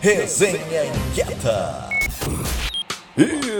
Resenha Inquieta.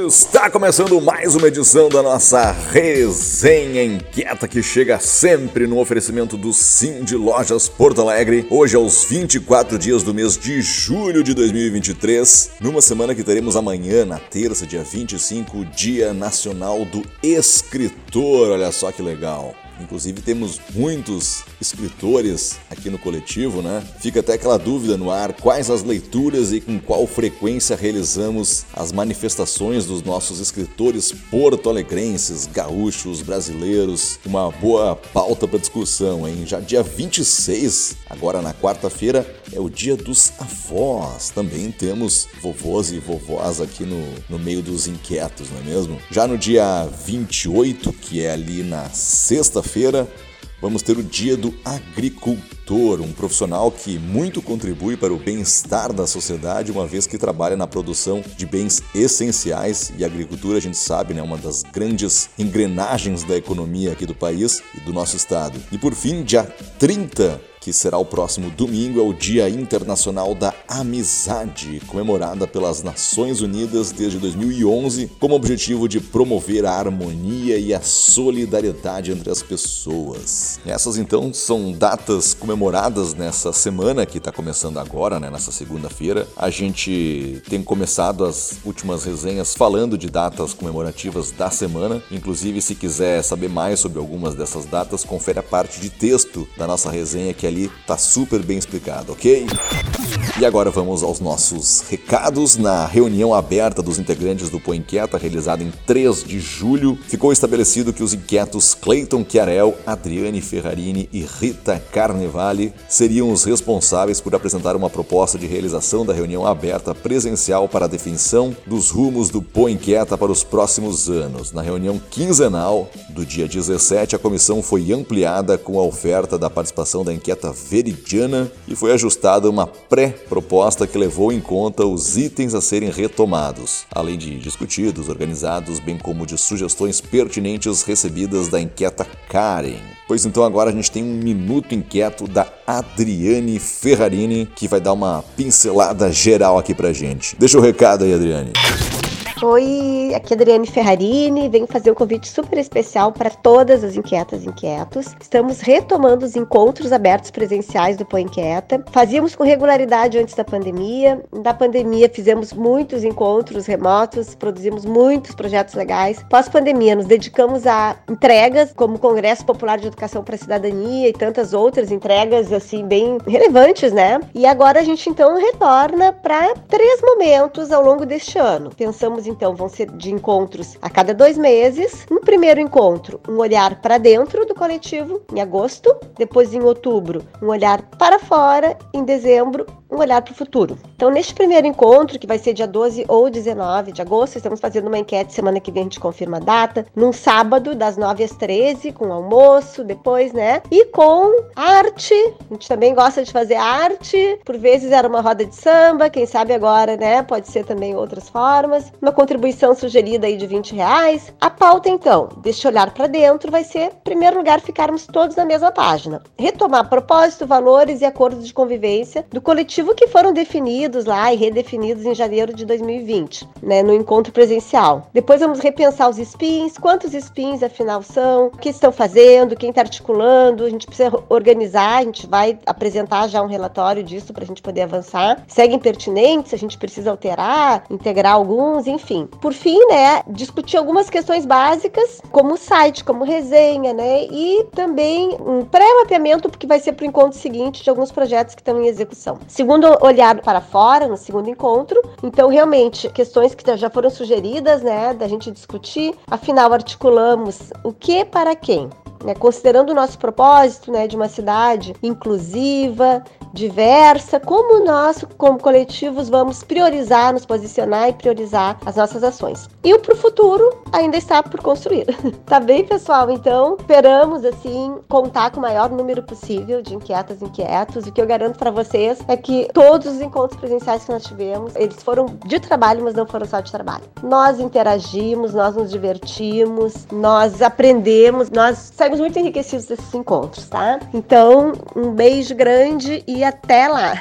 Está começando mais uma edição da nossa Resenha Inquieta que chega sempre no oferecimento do Sim de Lojas Porto Alegre. Hoje aos 24 dias do mês de julho de 2023, numa semana que teremos amanhã, na terça, dia 25, Dia Nacional do Escritor. Olha só que legal. Inclusive temos muitos escritores aqui no coletivo, né? Fica até aquela dúvida no ar: quais as leituras e com qual frequência realizamos as manifestações dos nossos escritores porto-alegrenses, gaúchos, brasileiros? Uma boa pauta para discussão, hein? Já dia 26, agora na quarta-feira, é o dia dos avós. Também temos vovôs e vovós aqui no, no meio dos inquietos, não é mesmo? Já no dia 28, que é ali na sexta-feira, vamos ter o Dia do Agricultor, um profissional que muito contribui para o bem-estar da sociedade, uma vez que trabalha na produção de bens essenciais e a agricultura, a gente sabe, né, uma das grandes engrenagens da economia aqui do país e do nosso estado. E por fim, dia 30 que será o próximo domingo, é o Dia Internacional da Amizade, comemorada pelas Nações Unidas desde 2011, como objetivo de promover a harmonia e a solidariedade entre as pessoas. Essas então são datas comemoradas nessa semana que está começando agora, né, nessa segunda-feira. A gente tem começado as últimas resenhas falando de datas comemorativas da semana. Inclusive, se quiser saber mais sobre algumas dessas datas, confere a parte de texto da nossa resenha que ali ali tá super bem explicado, ok? E agora vamos aos nossos recados. Na reunião aberta dos integrantes do Põe Inquieta, realizada em 3 de julho, ficou estabelecido que os inquietos Cleiton Chiarel, Adriane Ferrarini e Rita Carnevale seriam os responsáveis por apresentar uma proposta de realização da reunião aberta presencial para a definição dos rumos do Põe Inquieta para os próximos anos. Na reunião quinzenal do dia 17, a comissão foi ampliada com a oferta da participação da inquieta Veridiana e foi ajustada uma pré-proposta que levou em conta os itens a serem retomados, além de discutidos, organizados, bem como de sugestões pertinentes recebidas da inquieta Karen. Pois então agora a gente tem um minuto inquieto da Adriane Ferrarini que vai dar uma pincelada geral aqui pra gente. Deixa o recado aí, Adriane. Oi, aqui é Adriane Ferrarini, venho fazer um convite super especial para todas as inquietas e inquietos. Estamos retomando os encontros abertos presenciais do Põe Inquieta. Fazíamos com regularidade antes da pandemia. Na pandemia fizemos muitos encontros remotos, produzimos muitos projetos legais. Pós-pandemia nos dedicamos a entregas como o Congresso Popular de Educação para a Cidadania e tantas outras entregas assim bem relevantes, né? E agora a gente então retorna para três momentos ao longo deste ano. Pensamos então, vão ser de encontros a cada dois meses. No primeiro encontro, um olhar para dentro do coletivo, em agosto. Depois, em outubro, um olhar para fora. Em dezembro, um olhar para o futuro. Então, neste primeiro encontro, que vai ser dia 12 ou 19 de agosto, estamos fazendo uma enquete semana que vem a gente confirma a data, num sábado, das 9 às 13, com almoço depois, né? E com arte. A gente também gosta de fazer arte. Por vezes era uma roda de samba, quem sabe agora, né? Pode ser também outras formas. Uma contribuição sugerida aí de 20 reais. A pauta, então, deste olhar para dentro, vai ser, em primeiro lugar, ficarmos todos na mesma página. Retomar propósito, valores e acordos de convivência do coletivo que foram definidos lá e redefinidos em janeiro de 2020, né, no encontro presencial. Depois vamos repensar os spins, quantos spins afinal são, o que estão fazendo, quem está articulando, a gente precisa organizar, a gente vai apresentar já um relatório disso para a gente poder avançar. Seguem pertinentes, a gente precisa alterar, integrar alguns, enfim. Por fim, né, discutir algumas questões básicas, como site, como resenha, né, e também um pré-mapeamento, porque vai ser para o encontro seguinte de alguns projetos que estão em execução. Segundo olhar para fora, no segundo encontro. Então, realmente, questões que já foram sugeridas, né, da gente discutir. Afinal, articulamos o que para quem. Né, considerando o nosso propósito né, de uma cidade inclusiva, diversa, como nós, como coletivos, vamos priorizar, nos posicionar e priorizar as nossas ações. E o para o futuro ainda está por construir. tá bem, pessoal? Então, esperamos, assim, contar com o maior número possível de inquietas e inquietos. O que eu garanto para vocês é que todos os encontros presenciais que nós tivemos, eles foram de trabalho, mas não foram só de trabalho. Nós interagimos, nós nos divertimos, nós aprendemos, nós saímos muito enriquecidos desses encontros, tá? Então, um beijo grande e até lá!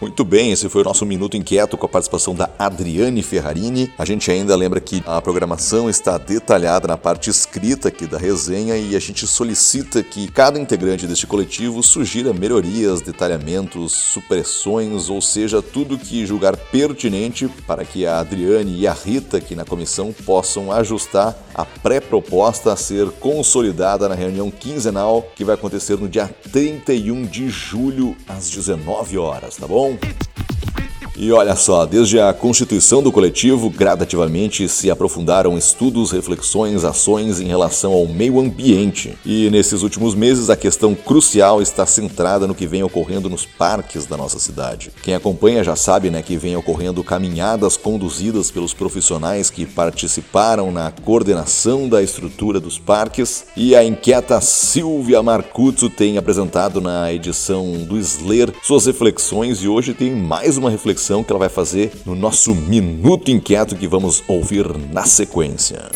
Muito bem, esse foi o nosso Minuto Inquieto com a participação da Adriane Ferrarini. A gente ainda lembra que a programação está detalhada na parte escrita aqui da resenha e a gente solicita que cada integrante deste coletivo sugira melhorias, detalhamentos, supressões, ou seja, tudo que julgar pertinente para que a Adriane e a Rita aqui na comissão possam ajustar a pré-proposta a ser consolidada na reunião quinzenal que vai acontecer no dia 31 de julho às 19 horas, tá bom? E olha só, desde a constituição do coletivo, gradativamente se aprofundaram estudos, reflexões, ações em relação ao meio ambiente. E nesses últimos meses, a questão crucial está centrada no que vem ocorrendo nos parques da nossa cidade. Quem acompanha já sabe né, que vem ocorrendo caminhadas conduzidas pelos profissionais que participaram na coordenação da estrutura dos parques. E a inquieta Silvia Marcuzzo tem apresentado na edição do Sler suas reflexões e hoje tem mais uma reflexão que ela vai fazer no nosso Minuto Inquieto que vamos ouvir na sequência.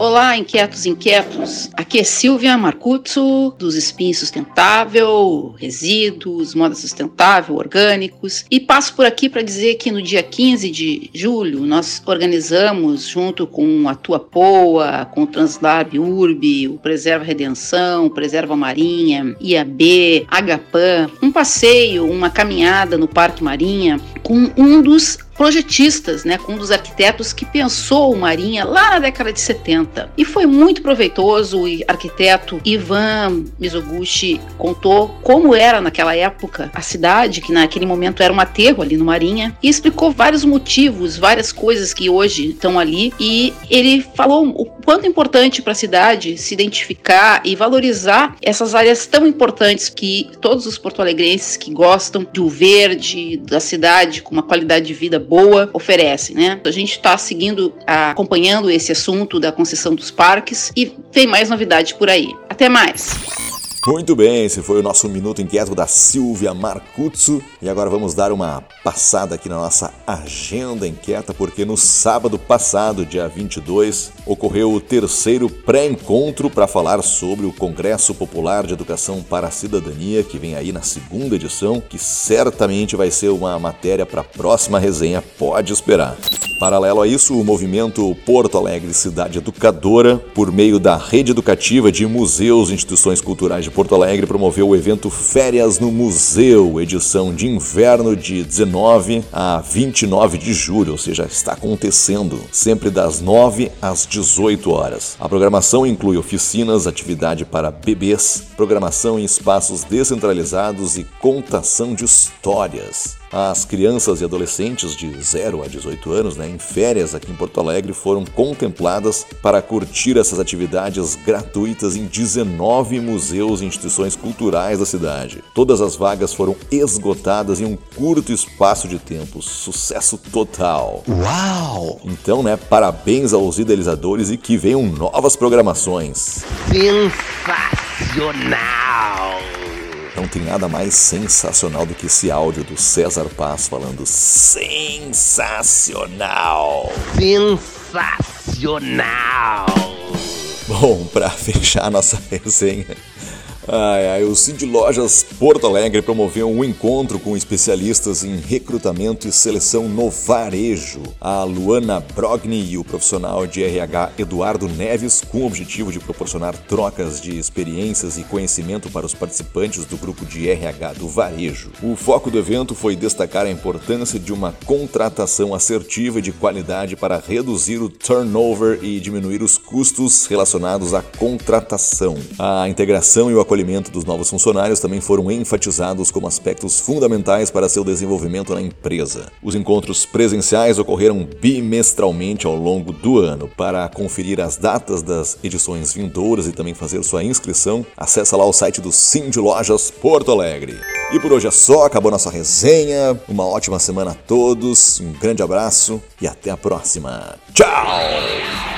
Olá, inquietos inquietos. Aqui é Silvia Marcuzzo, dos Spin Sustentável, Resíduos, Moda Sustentável, Orgânicos. E passo por aqui para dizer que no dia 15 de julho nós organizamos, junto com a Tua Poa, com o Translab Urb, o Preserva Redenção, o Preserva Marinha, IAB, Agapan, um passeio, uma caminhada no Parque Marinha com um dos projetistas, né, com um dos arquitetos que pensou o Marinha lá na década de 70. E foi muito proveitoso. O arquiteto Ivan Mizoguchi contou como era naquela época a cidade, que naquele momento era um aterro ali no Marinha, e explicou vários motivos, várias coisas que hoje estão ali. E ele falou o quanto é importante para a cidade se identificar e valorizar essas áreas tão importantes que todos os porto-alegrenses que gostam do verde, da cidade com uma qualidade de vida boa oferece, né? A gente está seguindo, acompanhando esse assunto da concessão dos parques e tem mais novidade por aí. Até mais! Muito bem, esse foi o nosso Minuto Inquieto da Silvia Marcuzzo. E agora vamos dar uma passada aqui na nossa agenda inquieta, porque no sábado passado, dia 22, ocorreu o terceiro pré-encontro para falar sobre o Congresso Popular de Educação para a Cidadania, que vem aí na segunda edição, que certamente vai ser uma matéria para a próxima resenha, pode esperar. Paralelo a isso, o movimento Porto Alegre Cidade Educadora, por meio da rede educativa de museus e instituições culturais de Porto Alegre, promoveu o evento Férias no Museu, edição de inverno de 19 a 29 de julho, ou seja, está acontecendo, sempre das 9 às 18 horas. A programação inclui oficinas, atividade para bebês, programação em espaços descentralizados e contação de histórias. As crianças e adolescentes de 0 a 18 anos, né, em férias aqui em Porto Alegre, foram contempladas para curtir essas atividades gratuitas em 19 museus e instituições culturais da cidade. Todas as vagas foram esgotadas em um curto espaço de tempo. Sucesso total! Uau! Então, né, parabéns aos idealizadores e que venham novas programações. Sensacional! Não tem nada mais sensacional do que esse áudio do César Paz falando sensacional. Sensacional. Bom, para fechar a nossa resenha, Ai, ai, o Cindy Lojas Porto Alegre promoveu um encontro com especialistas em recrutamento e seleção no varejo. A Luana Brogni e o profissional de RH Eduardo Neves, com o objetivo de proporcionar trocas de experiências e conhecimento para os participantes do grupo de RH do varejo. O foco do evento foi destacar a importância de uma contratação assertiva e de qualidade para reduzir o turnover e diminuir os custos relacionados à contratação. A integração e o acolhimento dos novos funcionários também foram enfatizados como aspectos fundamentais para seu desenvolvimento na empresa. Os encontros presenciais ocorreram bimestralmente ao longo do ano. Para conferir as datas das edições vindouras e também fazer sua inscrição, acesse lá o site do Cindy Lojas Porto Alegre. E por hoje é só, acabou nossa resenha. Uma ótima semana a todos, um grande abraço e até a próxima. Tchau!